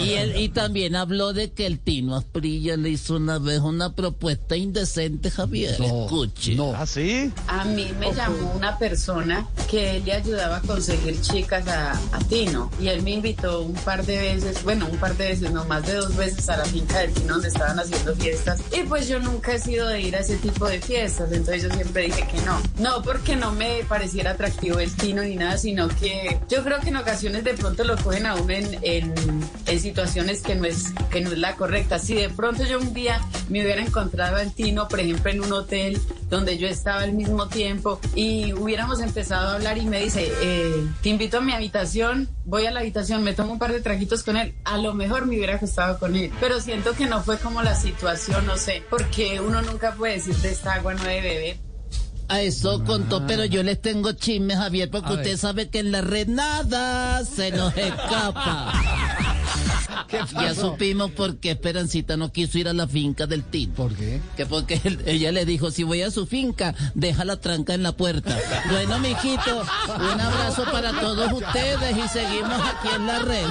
Y, él, y también habló de que el Tino Asprilla le hizo una vez una propuesta indecente, Javier. Escuche. No. ¿Ah, sí? A mí me llamó una persona que él le ayudaba a conseguir chicas a, a Tino y él me invitó un par de veces, bueno, un par de veces, no más de dos veces a la finca del Tino donde estaban haciendo fiestas y pues yo nunca he sido de ir a ese tipo de fiestas, entonces yo siempre dije que no. No porque no me pareciera atractivo el Tino ni nada, sino que yo creo que en ocasiones de pronto lo cogen a uno en, en, en situaciones que no, es, que no es la correcta. Si de pronto yo un día me hubiera encontrado al Tino, por ejemplo, en un hotel donde yo estaba al mismo tiempo y hubiéramos empezado a hablar y me dice, eh, te invito a mi habitación, voy a la habitación, me tomo un par de traguitos con él, a lo mejor me hubiera acostado con él, pero siento que no fue como la situación, no sé, porque uno nunca puede decir de esta agua no debe beber. A eso contó, pero yo les tengo chisme, Javier, porque A usted ver. sabe que en la red nada se nos escapa. Ya supimos por qué Esperancita no quiso ir a la finca del Tino. ¿Por qué? Que porque él- ella le dijo, si voy a su finca, deja la tranca en la puerta. Bueno, mijito, un abrazo para todos ustedes y seguimos aquí en la red.